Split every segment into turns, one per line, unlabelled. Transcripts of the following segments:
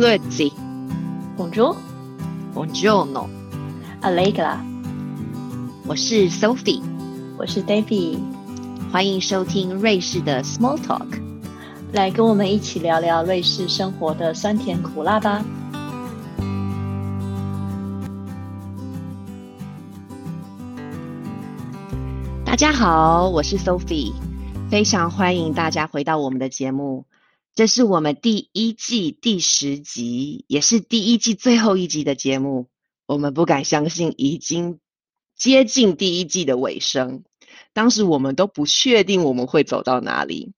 Grüezi,
Bonjour, Buongiorno，Allegra，
我是 Sophie，
我是 David，
欢迎收听瑞士的 Small Talk。
来跟我们一起聊聊瑞士生活的酸甜苦辣吧。
大家好，我是 Sophie，非常欢迎大家回到我们的节目。这是我们第一季第十集，也是第一季最后一集的节目。我们不敢相信，已经接近第一季的尾声。当时我们都不确定我们会走到哪里。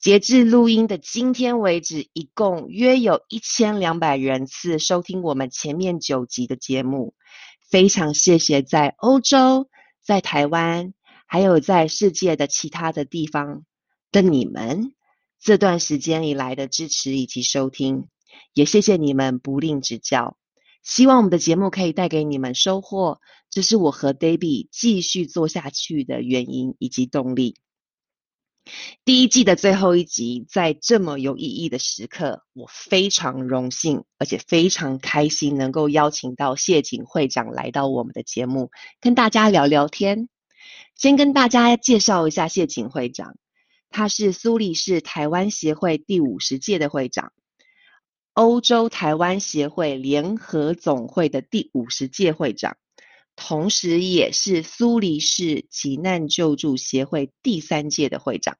截至录音的今天为止，一共约有一千两百人次收听我们前面九集的节目。非常谢谢在欧洲、在台湾，还有在世界的其他的地方的你们，这段时间以来的支持以及收听，也谢谢你们不吝指教。希望我们的节目可以带给你们收获，这是我和 Debbie 继续做下去的原因以及动力。第一季的最后一集，在这么有意义的时刻，我非常荣幸，而且非常开心，能够邀请到谢景会长来到我们的节目，跟大家聊聊天。先跟大家介绍一下谢景会长，他是苏黎世台湾协会第五十届的会长，欧洲台湾协会联合总会的第五十届会长。同时也是苏黎世急难救助协会第三届的会长。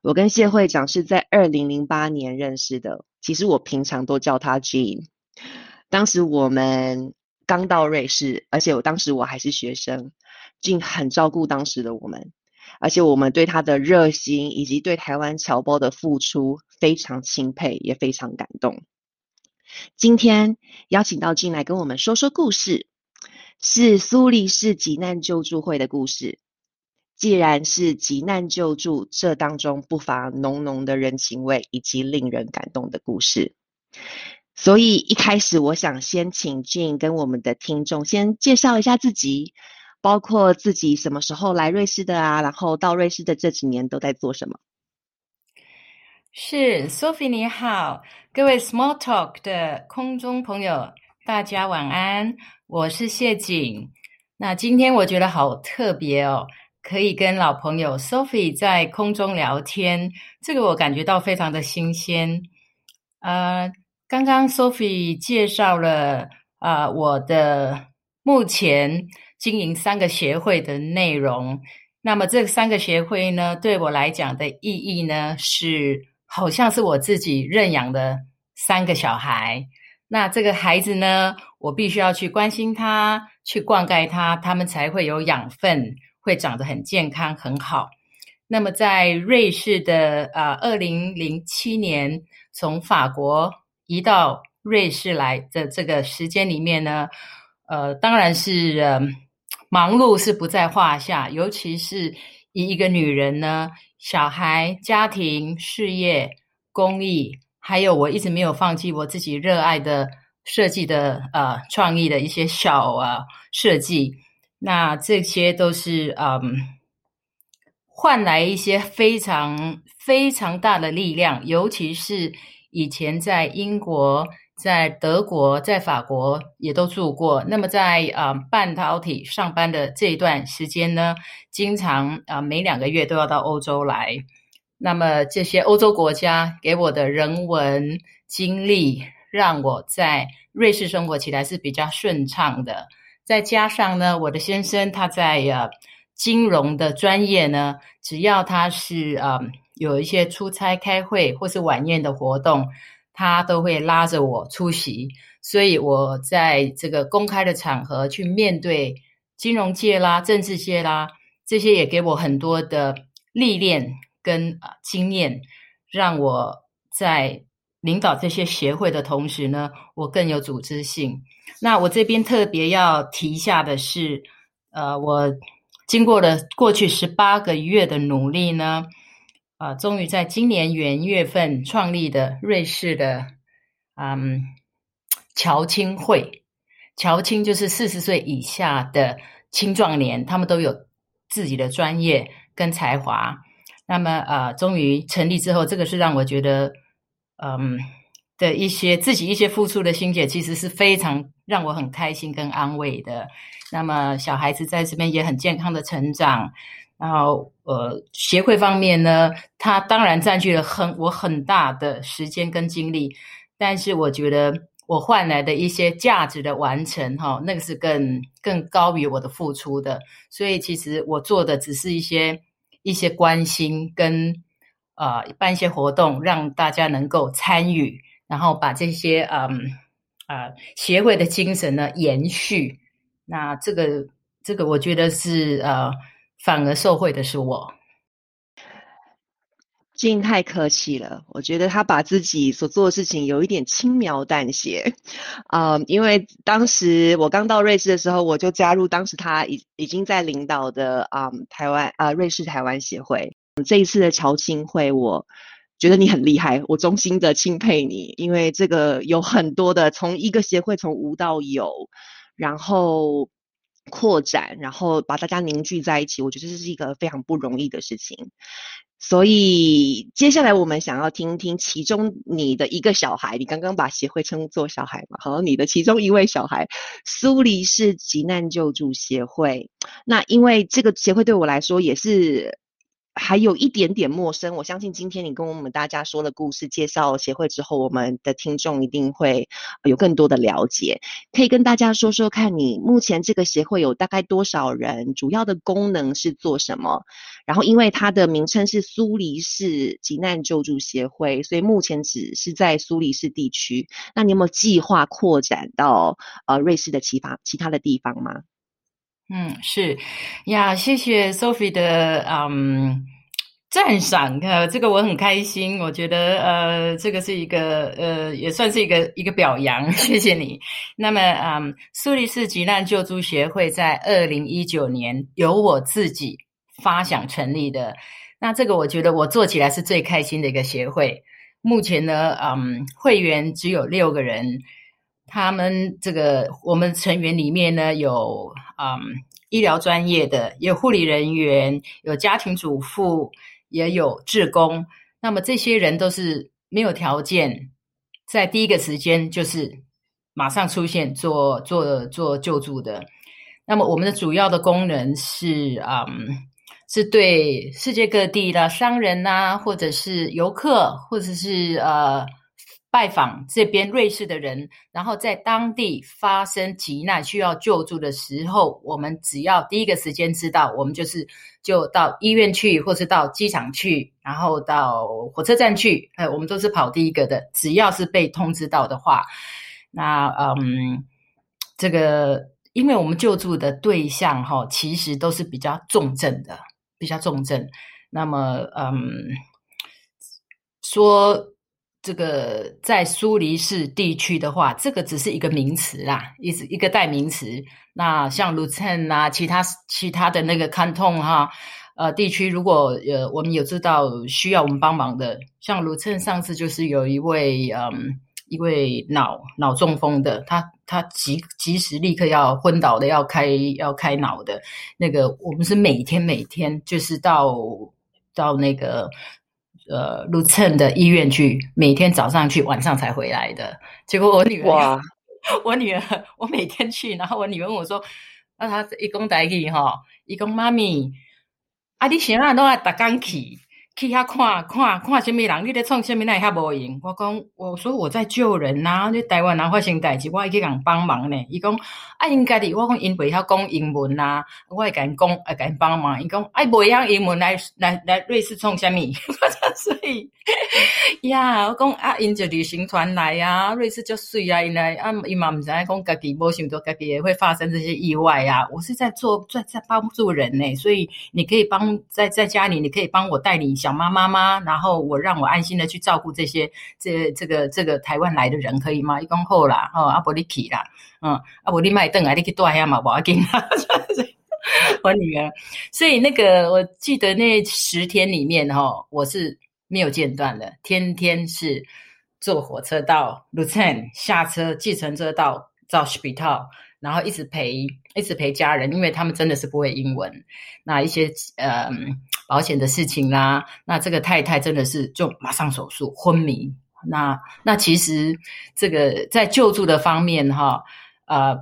我跟谢会长是在二零零八年认识的，其实我平常都叫他 Jean。当时我们刚到瑞士，而且我当时我还是学生，Jean 很照顾当时的我们，而且我们对他的热心以及对台湾侨胞的付出非常钦佩，也非常感动。今天邀请到 Jean 来跟我们说说故事。是苏黎世急难救助会的故事。既然是急难救助，这当中不乏浓浓的人情味以及令人感动的故事。所以一开始，我想先请俊跟我们的听众先介绍一下自己，包括自己什么时候来瑞士的啊，然后到瑞士的这几年都在做什么。
是 Sophie 你好，各位 Small Talk 的空中朋友，大家晚安。我是谢景，那今天我觉得好特别哦，可以跟老朋友 Sophie 在空中聊天，这个我感觉到非常的新鲜。呃，刚刚 Sophie 介绍了啊、呃、我的目前经营三个协会的内容，那么这三个协会呢，对我来讲的意义呢，是好像是我自己认养的三个小孩。那这个孩子呢，我必须要去关心他，去灌溉他，他们才会有养分，会长得很健康很好。那么在瑞士的呃，二零零七年从法国移到瑞士来的这个时间里面呢，呃，当然是呃忙碌是不在话下，尤其是以一个女人呢，小孩、家庭、事业、公益。还有，我一直没有放弃我自己热爱的设计的呃创意的一些小啊设计，那这些都是嗯换来一些非常非常大的力量，尤其是以前在英国、在德国、在法国也都住过。那么在、呃、半导体上班的这一段时间呢，经常啊、呃、每两个月都要到欧洲来。那么这些欧洲国家给我的人文经历，让我在瑞士生活起来是比较顺畅的。再加上呢，我的先生他在呃金融的专业呢，只要他是呃有一些出差、开会或是晚宴的活动，他都会拉着我出席。所以我在这个公开的场合去面对金融界啦、政治界啦，这些也给我很多的历练。跟经验，让我在领导这些协会的同时呢，我更有组织性。那我这边特别要提一下的是，呃，我经过了过去十八个月的努力呢，啊、呃，终于在今年元月份创立的瑞士的嗯侨青会。侨青就是四十岁以下的青壮年，他们都有自己的专业跟才华。那么呃，终于成立之后，这个是让我觉得嗯的一些自己一些付出的心血，其实是非常让我很开心跟安慰的。那么小孩子在这边也很健康的成长。然后，呃，协会方面呢，它当然占据了很我很大的时间跟精力，但是我觉得我换来的一些价值的完成，哈，那个是更更高于我的付出的。所以，其实我做的只是一些一些关心跟呃办一些活动，让大家能够参与，然后把这些嗯啊协会的精神呢延续。那这个这个，我觉得是呃。反而受贿的是我，
静太客气了。我觉得他把自己所做的事情有一点轻描淡写，啊，因为当时我刚到瑞士的时候，我就加入当时他已已经在领导的啊台湾啊瑞士台湾协会。这一次的侨青会，我觉得你很厉害，我衷心的钦佩你，因为这个有很多的从一个协会从无到有，然后。扩展，然后把大家凝聚在一起，我觉得这是一个非常不容易的事情。所以接下来我们想要听听其中你的一个小孩，你刚刚把协会称作小孩嘛？好，你的其中一位小孩，苏黎世急难救助协会。那因为这个协会对我来说也是。还有一点点陌生，我相信今天你跟我们大家说了故事，介绍协会之后，我们的听众一定会有更多的了解。可以跟大家说说看，你目前这个协会有大概多少人？主要的功能是做什么？然后，因为它的名称是苏黎世急难救助协会，所以目前只是在苏黎世地区。那你有没有计划扩展到呃瑞士的其他其他的地方吗？
嗯，是呀，谢谢 Sophie 的嗯赞赏，呃，这个我很开心，我觉得呃，这个是一个呃，也算是一个一个表扬，谢谢你。那么，嗯，苏黎世急难救助协会在二零一九年由我自己发想成立的，那这个我觉得我做起来是最开心的一个协会。目前呢，嗯，会员只有六个人。他们这个我们成员里面呢，有嗯医疗专业的，有护理人员，有家庭主妇，也有志工。那么这些人都是没有条件，在第一个时间就是马上出现做做做救助的。那么我们的主要的功能是嗯，是对世界各地的商人呐，或者是游客，或者是呃。拜访这边瑞士的人，然后在当地发生急难需要救助的时候，我们只要第一个时间知道，我们就是就到医院去，或是到机场去，然后到火车站去，呃，我们都是跑第一个的。只要是被通知到的话，那嗯，这个因为我们救助的对象哈，其实都是比较重症的，比较重症。那么嗯，说。这个在苏黎世地区的话，这个只是一个名词啦，一一个代名词。那像卢森啊，其他其他的那个康痛哈，呃，地区如果呃我们有知道需要我们帮忙的，像卢森上次就是有一位嗯一位脑脑中风的，他他即即时立刻要昏倒的，要开要开脑的那个，我们是每天每天就是到到那个。呃，卢森的医院去，每天早上去，晚上才回来的。结果我女儿，我女儿，我每天去，然后我女儿问我说：“那她一共带去哈，一共妈咪，啊，你现在都爱打钢去。”去遐看看看什么人？你咧创什么？那遐无用。我讲，我说我在救人呐。你台湾人发生代志，我会去人帮忙呢。伊讲，啊，应该的。我讲，因袂晓讲英文呐，我会甲因讲，会甲因帮忙。伊讲，啊，袂晓英文来来来瑞士创什么？所以 呀，我讲啊，因就旅行团来啊，瑞士就水啊，因来啊，伊嘛毋知影讲家己无想到家己也会发生这些意外啊。我是在做在在帮助人呢，所以你可以帮在在家里，你可以帮我带领。小妈妈吗？然后我让我安心的去照顾这些这这个这个台湾来的人，可以吗？一讲好啦，哦，阿伯你去啦，嗯，阿伯你买凳啊，你去带下嘛，不要紧。我女儿，所以那个我记得那十天里面哈，我是没有间断的，天天是坐火车到 l u t e n 下车计程车到到 Spital。然后一直陪，一直陪家人，因为他们真的是不会英文。那一些呃保险的事情啦，那这个太太真的是就马上手术昏迷，那那其实这个在救助的方面哈，呃，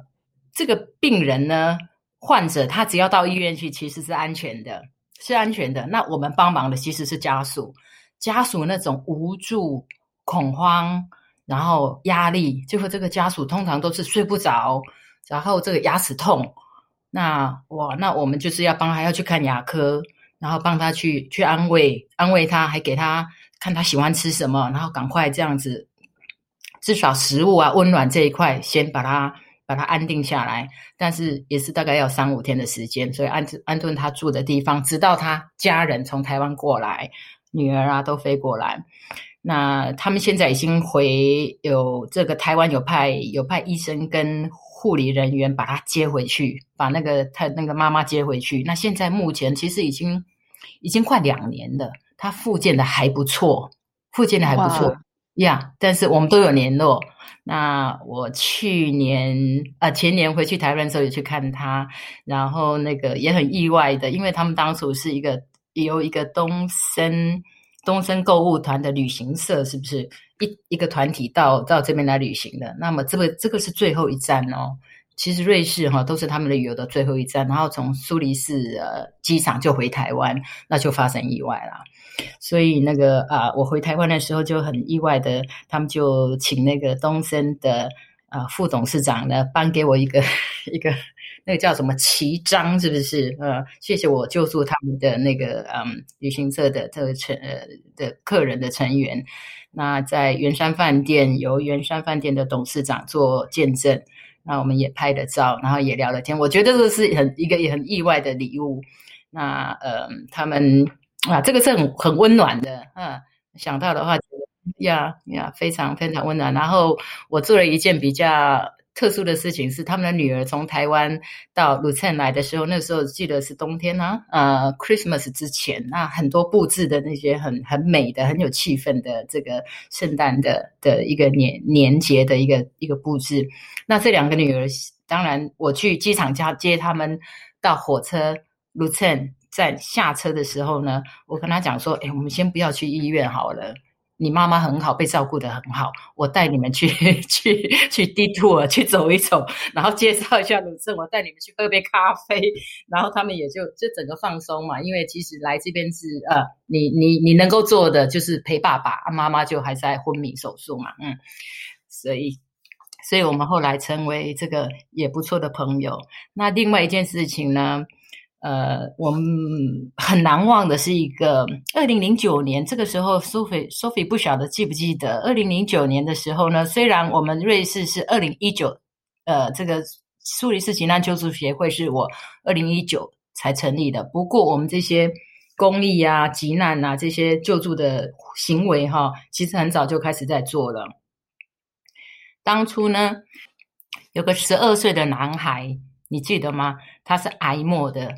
这个病人呢，患者他只要到医院去，其实是安全的，是安全的。那我们帮忙的其实是家属，家属那种无助、恐慌，然后压力，最后这个家属通常都是睡不着，然后这个牙齿痛，那哇，那我们就是要帮他要去看牙科。然后帮他去去安慰安慰他，还给他看他喜欢吃什么，然后赶快这样子，至少食物啊温暖这一块先把他把他安定下来。但是也是大概要三五天的时间，所以安安顿他住的地方，直到他家人从台湾过来，女儿啊都飞过来。那他们现在已经回有这个台湾有派有派医生跟。护理人员把他接回去，把那个他那个妈妈接回去。那现在目前其实已经已经快两年了，他复健的还不错，复健的还不错呀。但是我们都有联络。那我去年啊前年回去台湾的时候也去看他，然后那个也很意外的，因为他们当初是一个由一个东森东森购物团的旅行社，是不是？一一个团体到到这边来旅行的，那么这个这个是最后一站哦。其实瑞士哈都是他们的旅游的最后一站，然后从苏黎世呃机场就回台湾，那就发生意外了。所以那个啊，我回台湾的时候就很意外的，他们就请那个东森的啊副董事长呢颁给我一个 一个那个叫什么旗章，是不是？呃，谢谢我救助他们的那个嗯旅行社的这个成呃的客人的成员。那在圆山饭店，由圆山饭店的董事长做见证，那我们也拍了照，然后也聊了天。我觉得这是很一个也很意外的礼物。那呃，他们啊，这个是很很温暖的，嗯，想到的话，呀呀，非常非常温暖。然后我做了一件比较。特殊的事情是，他们的女儿从台湾到鲁沁来的时候，那时候记得是冬天呢，呃，Christmas 之前，那很多布置的那些很很美的、很有气氛的这个圣诞的的一个年年节的一个一个布置。那这两个女儿，当然我去机场接接他们到火车鲁沁站下车的时候呢，我跟他讲说：“哎，我们先不要去医院好了。”你妈妈很好，被照顾的很好。我带你们去 去去 D tour 去走一走，然后介绍一下鲁镇。我带你们去喝杯咖啡，然后他们也就就整个放松嘛。因为其实来这边是呃，你你你能够做的就是陪爸爸，妈妈就还在昏迷手术嘛，嗯，所以所以我们后来成为这个也不错的朋友。那另外一件事情呢？呃，我们很难忘的是一个二零零九年，这个时候，Sophie Sophie 不晓得记不记得，二零零九年的时候呢，虽然我们瑞士是二零一九，呃，这个苏黎世急难救助协会是我二零一九才成立的，不过我们这些公益啊、急难啊这些救助的行为哈，其实很早就开始在做了。当初呢，有个十二岁的男孩，你记得吗？他是癌末的。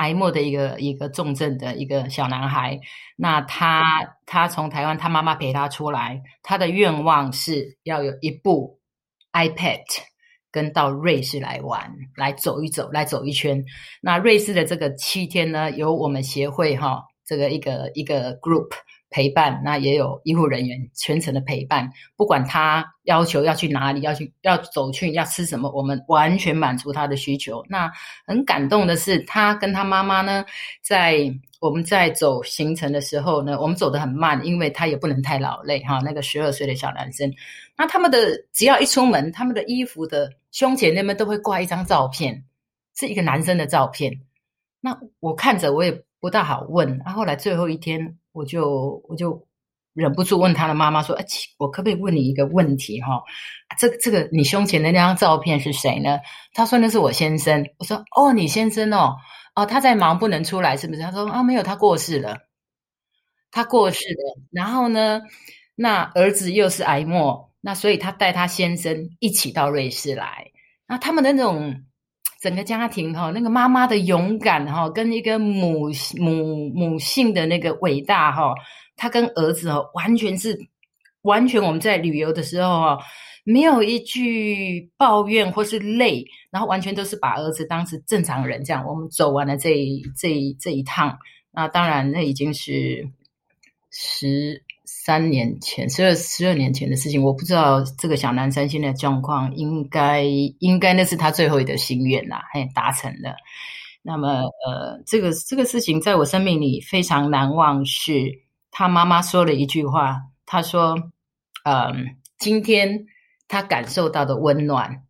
癌末的一个一个重症的一个小男孩，那他他从台湾，他妈妈陪他出来，他的愿望是要有一部 iPad，跟到瑞士来玩，来走一走，来走一圈。那瑞士的这个七天呢，由我们协会哈，这个一个一个 group。陪伴，那也有医护人员全程的陪伴，不管他要求要去哪里，要去要走去要吃什么，我们完全满足他的需求。那很感动的是，他跟他妈妈呢，在我们在走行程的时候呢，我们走得很慢，因为他也不能太劳累哈。那个十二岁的小男生，那他们的只要一出门，他们的衣服的胸前那边都会挂一张照片，是一个男生的照片。那我看着我也不大好问，那后来最后一天。我就我就忍不住问他的妈妈说：“哎，我可不可以问你一个问题？哈，这个这个你胸前的那张照片是谁呢？”他说：“那是我先生。”我说：“哦，你先生哦，哦，他在忙不能出来，是不是？”他说：“啊，没有，他过世了，他过世了。然后呢，那儿子又是癌末，那所以他带他先生一起到瑞士来。那他们的那种。”整个家庭哈，那个妈妈的勇敢哈，跟一个母母母性的那个伟大哈，他跟儿子哦，完全是完全我们在旅游的时候哈，没有一句抱怨或是累，然后完全都是把儿子当成正常人这样。我们走完了这这这一趟，那当然那已经是十三年前，十二十二年前的事情，我不知道这个小男生现在状况，应该应该那是他最后的心愿啦，嘿，达成了。那么，呃，这个这个事情在我生命里非常难忘，是他妈妈说了一句话，他说：“嗯，今天他感受到的温暖，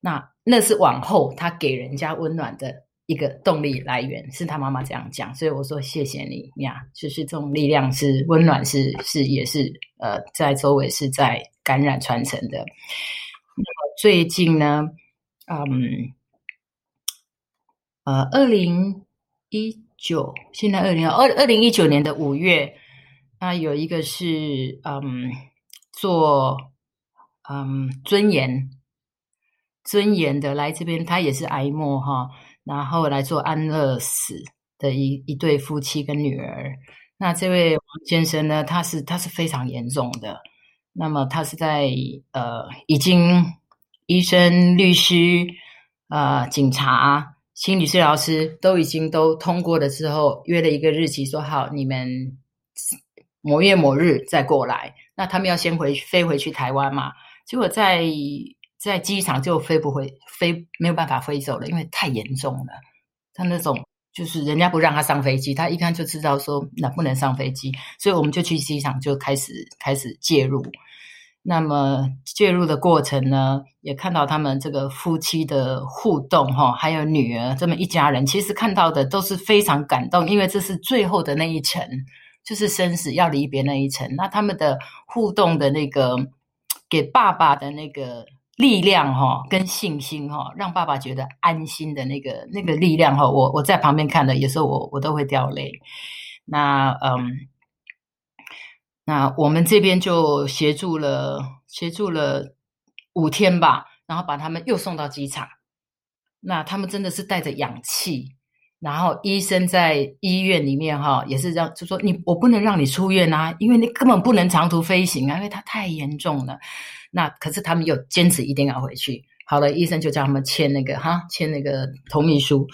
那那是往后他给人家温暖的。”一个动力来源是他妈妈这样讲，所以我说谢谢你呀，就是这种力量是温暖，是是也是呃，在周围是在感染传承的。那么最近呢，嗯，呃，二零一九，现在二零二二零一九年的五月，那有一个是嗯做嗯尊严尊严的来这边，他也是哀莫哈。然后来做安乐死的一一对夫妻跟女儿。那这位王先生呢？他是他是非常严重的。那么他是在呃，已经医生、律师、呃，警察、心理治疗师都已经都通过了之后，约了一个日期，说好你们某月某日再过来。那他们要先回飞回去台湾嘛？结果在。在机场就飞不回，飞没有办法飞走了，因为太严重了。他那种就是人家不让他上飞机，他一看就知道说那不能上飞机，所以我们就去机场就开始开始介入。那么介入的过程呢，也看到他们这个夫妻的互动哈，还有女儿这么一家人，其实看到的都是非常感动，因为这是最后的那一程，就是生死要离别那一程。那他们的互动的那个给爸爸的那个。力量哈，跟信心哈，让爸爸觉得安心的那个那个力量哈，我我在旁边看的，有时候我我都会掉泪。那嗯，那我们这边就协助了协助了五天吧，然后把他们又送到机场。那他们真的是带着氧气，然后医生在医院里面哈，也是让就说你我不能让你出院啊，因为你根本不能长途飞行啊，因为它太严重了。那可是他们又坚持一定要回去。好了，医生就叫他们签那个哈，签那个同意书。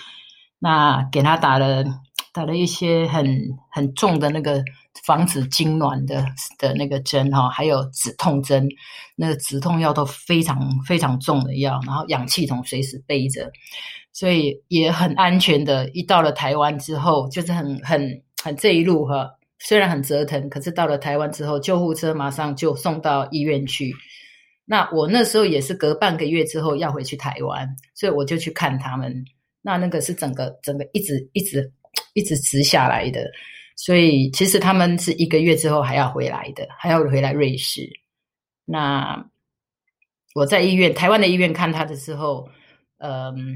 那给他打了打了一些很很重的那个防止痉挛的的那个针哈，还有止痛针，那个止痛药都非常非常重的药，然后氧气筒随时背着，所以也很安全的。一到了台湾之后，就是很很很这一路哈，虽然很折腾，可是到了台湾之后，救护车马上就送到医院去。那我那时候也是隔半个月之后要回去台湾，所以我就去看他们。那那个是整个整个一直一直一直直下来的，所以其实他们是一个月之后还要回来的，还要回来瑞士。那我在医院台湾的医院看他的时候，嗯，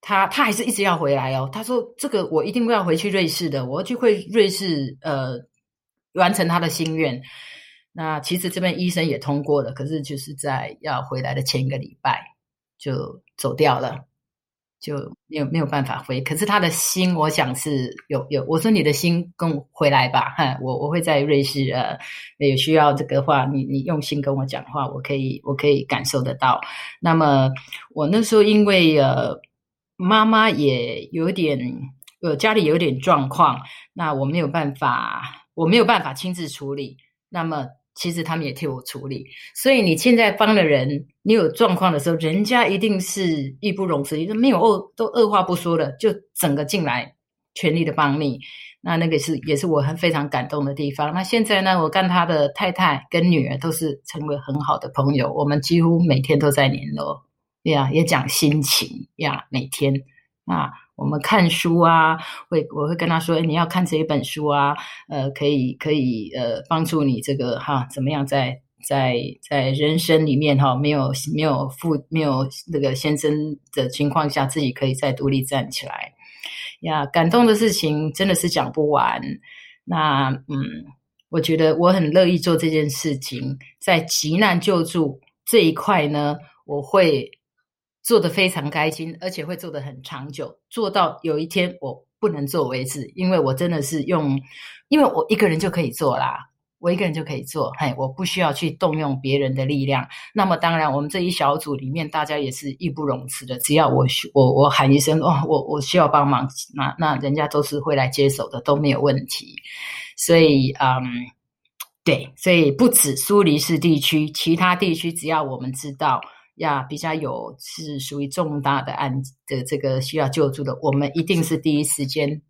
他他还是一直要回来哦。他说：“这个我一定要回去瑞士的，我要去会瑞士呃完成他的心愿。”那其实这边医生也通过了，可是就是在要回来的前一个礼拜就走掉了，就没有没有办法回。可是他的心，我想是有有。我说你的心跟我回来吧，哈，我我会在瑞士，呃，有需要这个话，你你用心跟我讲话，我可以我可以感受得到。那么我那时候因为呃妈妈也有点呃家里有点状况，那我没有办法，我没有办法亲自处理，那么。其实他们也替我处理，所以你现在帮了人，你有状况的时候，人家一定是义不容辞，你说没有二都二话不说的，就整个进来全力的帮你。那那个是也是我很非常感动的地方。那现在呢，我跟他的太太跟女儿都是成为很好的朋友，我们几乎每天都在联络，呀，也讲心情呀，每天啊。我们看书啊，会我会跟他说：“你要看这一本书啊，呃，可以可以呃帮助你这个哈怎么样在在在人生里面哈没有没有父没有那个先生的情况下，自己可以再独立站起来呀。感动的事情真的是讲不完。那嗯，我觉得我很乐意做这件事情，在急难救助这一块呢，我会。做的非常开心，而且会做的很长久，做到有一天我不能做为止，因为我真的是用，因为我一个人就可以做啦。我一个人就可以做，嘿，我不需要去动用别人的力量。那么当然，我们这一小组里面，大家也是义不容辞的。只要我我我喊一声哦，我我需要帮忙，那那人家都是会来接手的，都没有问题。所以，嗯，对，所以不止苏黎世地区，其他地区只要我们知道呀，比较有是属于重大的案的这个需要救助的，我们一定是第一时间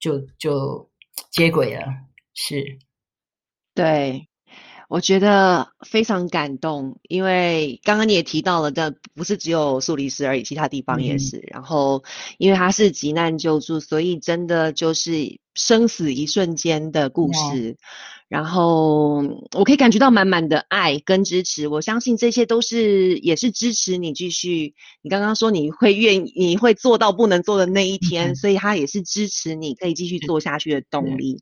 就就接轨了，是。
对，我觉得非常感动，因为刚刚你也提到了，这不是只有苏黎世而已，其他地方也是。然后，因为它是急难救助，所以真的就是生死一瞬间的故事。然后，我可以感觉到满满的爱跟支持。我相信这些都是也是支持你继续。你刚刚说你会愿意，你会做到不能做的那一天，所以他也是支持你可以继续做下去的动力。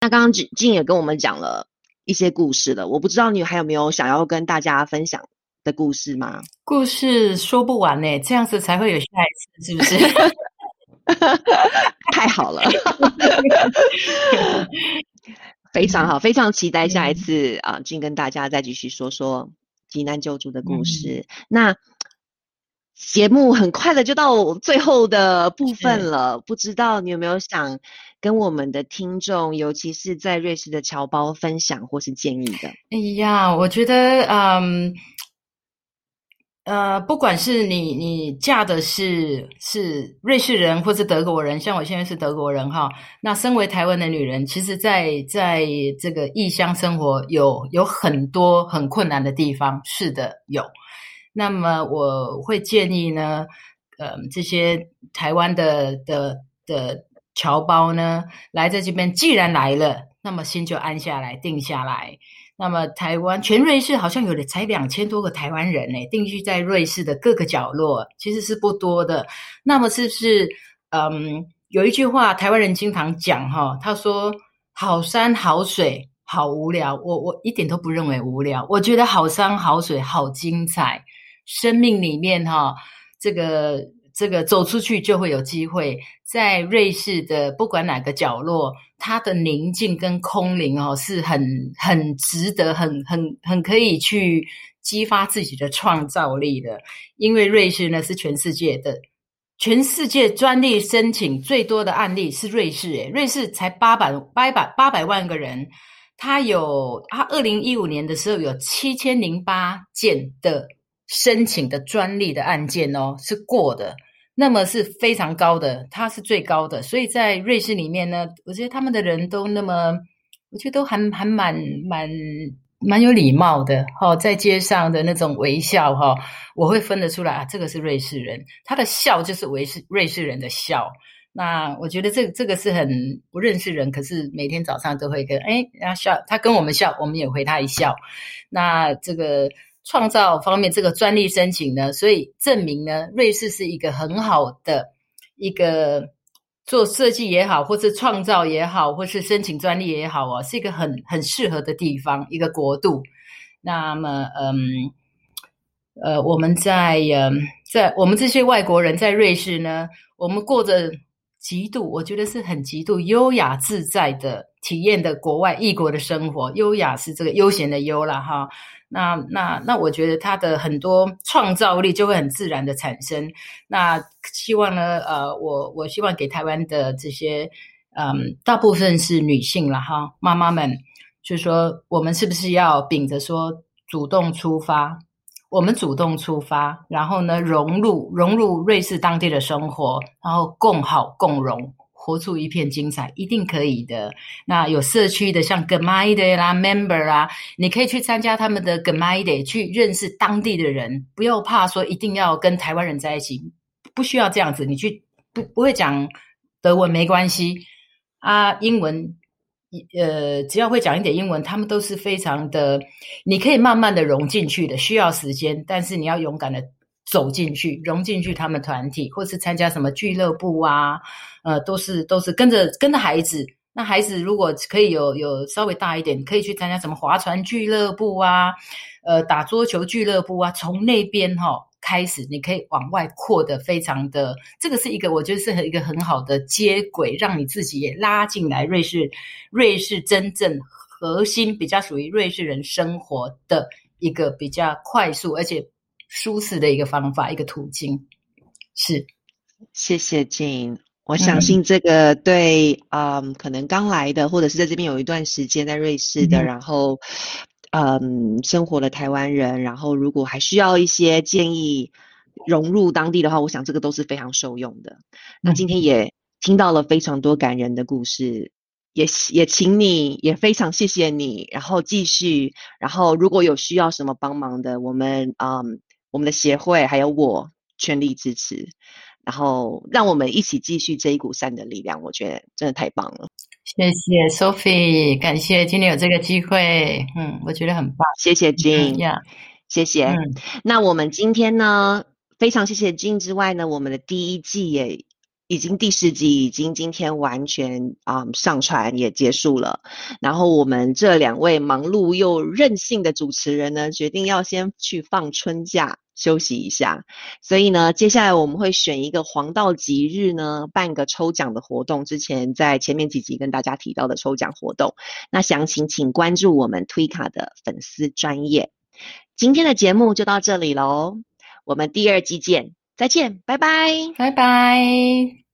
那刚刚静静也跟我们讲了。一些故事了，我不知道你还有没有想要跟大家分享的故事吗？
故事说不完呢，这样子才会有下一次，是不是？
太好了，非常好，非常期待下一次啊，俊跟大家再继续说说急难救助的故事。那节目很快的就到最后的部分了，不知道你有没有想？跟我们的听众，尤其是在瑞士的侨胞分享或是建议的。
哎呀，我觉得，嗯，呃，不管是你你嫁的是是瑞士人或是德国人，像我现在是德国人哈，那身为台湾的女人，其实，在在这个异乡生活有有很多很困难的地方，是的，有。那么我会建议呢，呃，这些台湾的的的。侨胞呢，来在这边，既然来了，那么心就安下来，定下来。那么台湾全瑞士好像有的才两千多个台湾人呢，定居在瑞士的各个角落，其实是不多的。那么是不是？嗯，有一句话，台湾人经常讲哈，他说：“好山好水好无聊。”我我一点都不认为无聊，我觉得好山好水好精彩。生命里面哈，这个。这个走出去就会有机会，在瑞士的不管哪个角落，它的宁静跟空灵哦，是很很值得、很很很可以去激发自己的创造力的。因为瑞士呢是全世界的，全世界专利申请最多的案例是瑞士，诶瑞士才八百八百八百万个人，它有它二零一五年的时候有七千零八件的申请的专利的案件哦，是过的。那么是非常高的，它是最高的，所以在瑞士里面呢，我觉得他们的人都那么，我觉得都还还蛮蛮蛮有礼貌的，哈，在街上的那种微笑，哈，我会分得出来啊，这个是瑞士人，他的笑就是瑞士瑞士人的笑。那我觉得这这个是很不认识人，可是每天早上都会跟哎，他笑，他跟我们笑，我们也回他一笑。那这个。创造方面，这个专利申请呢，所以证明呢，瑞士是一个很好的一个做设计也好，或是创造也好，或是申请专利也好哦，是一个很很适合的地方，一个国度。那么，嗯，呃，我们在嗯，在我们这些外国人在瑞士呢，我们过着极度，我觉得是很极度优雅自在的体验的国外异国的生活。优雅是这个悠闲的悠了哈。那那那，我觉得他的很多创造力就会很自然的产生。那希望呢，呃，我我希望给台湾的这些，嗯，大部分是女性了哈，妈妈们，就是说，我们是不是要秉着说主动出发？我们主动出发，然后呢，融入融入瑞士当地的生活，然后共好共荣。活出一片精彩，一定可以的。那有社区的，像 Gemeinde 啦、Member 啊，你可以去参加他们的 Gemeinde，去认识当地的人。不要怕说一定要跟台湾人在一起，不需要这样子。你去不不会讲德文没关系啊，英文呃，只要会讲一点英文，他们都是非常的，你可以慢慢的融进去的，需要时间，但是你要勇敢的。走进去，融进去他们团体，或是参加什么俱乐部啊，呃，都是都是跟着跟着孩子。那孩子如果可以有有稍微大一点，可以去参加什么划船俱乐部啊，呃，打桌球俱乐部啊。从那边哈开始，你可以往外扩的，非常的这个是一个我觉得是一个很好的接轨，让你自己也拉进来瑞士，瑞士真正核心比较属于瑞士人生活的一个比较快速而且舒适的一个方法，一个途径。是，
谢谢静。我相信这个对，嗯，可能刚来的，或者是在这边有一段时间在瑞士的，然后，嗯，生活的台湾人，然后如果还需要一些建议融入当地的话，我想这个都是非常受用的。那今天也听到了非常多感人的故事，也也请你也非常谢谢你，然后继续，然后如果有需要什么帮忙的，我们，嗯，我们的协会还有我全力支持。然后让我们一起继续这一股善的力量，我觉得真的太棒了。
谢谢 Sophie，感谢今天有这个机会，嗯，我觉得很棒。
谢谢 Jean，谢谢。那我们今天呢，非常谢谢 Jean 之外呢，我们的第一季也已经第十集已经今天完全啊上传也结束了。然后我们这两位忙碌又任性的主持人呢，决定要先去放春假。休息一下，所以呢，接下来我们会选一个黄道吉日呢，办个抽奖的活动。之前在前面几集跟大家提到的抽奖活动，那详情请关注我们推卡的粉丝专业。今天的节目就到这里喽，我们第二季见，再见，拜拜，
拜拜。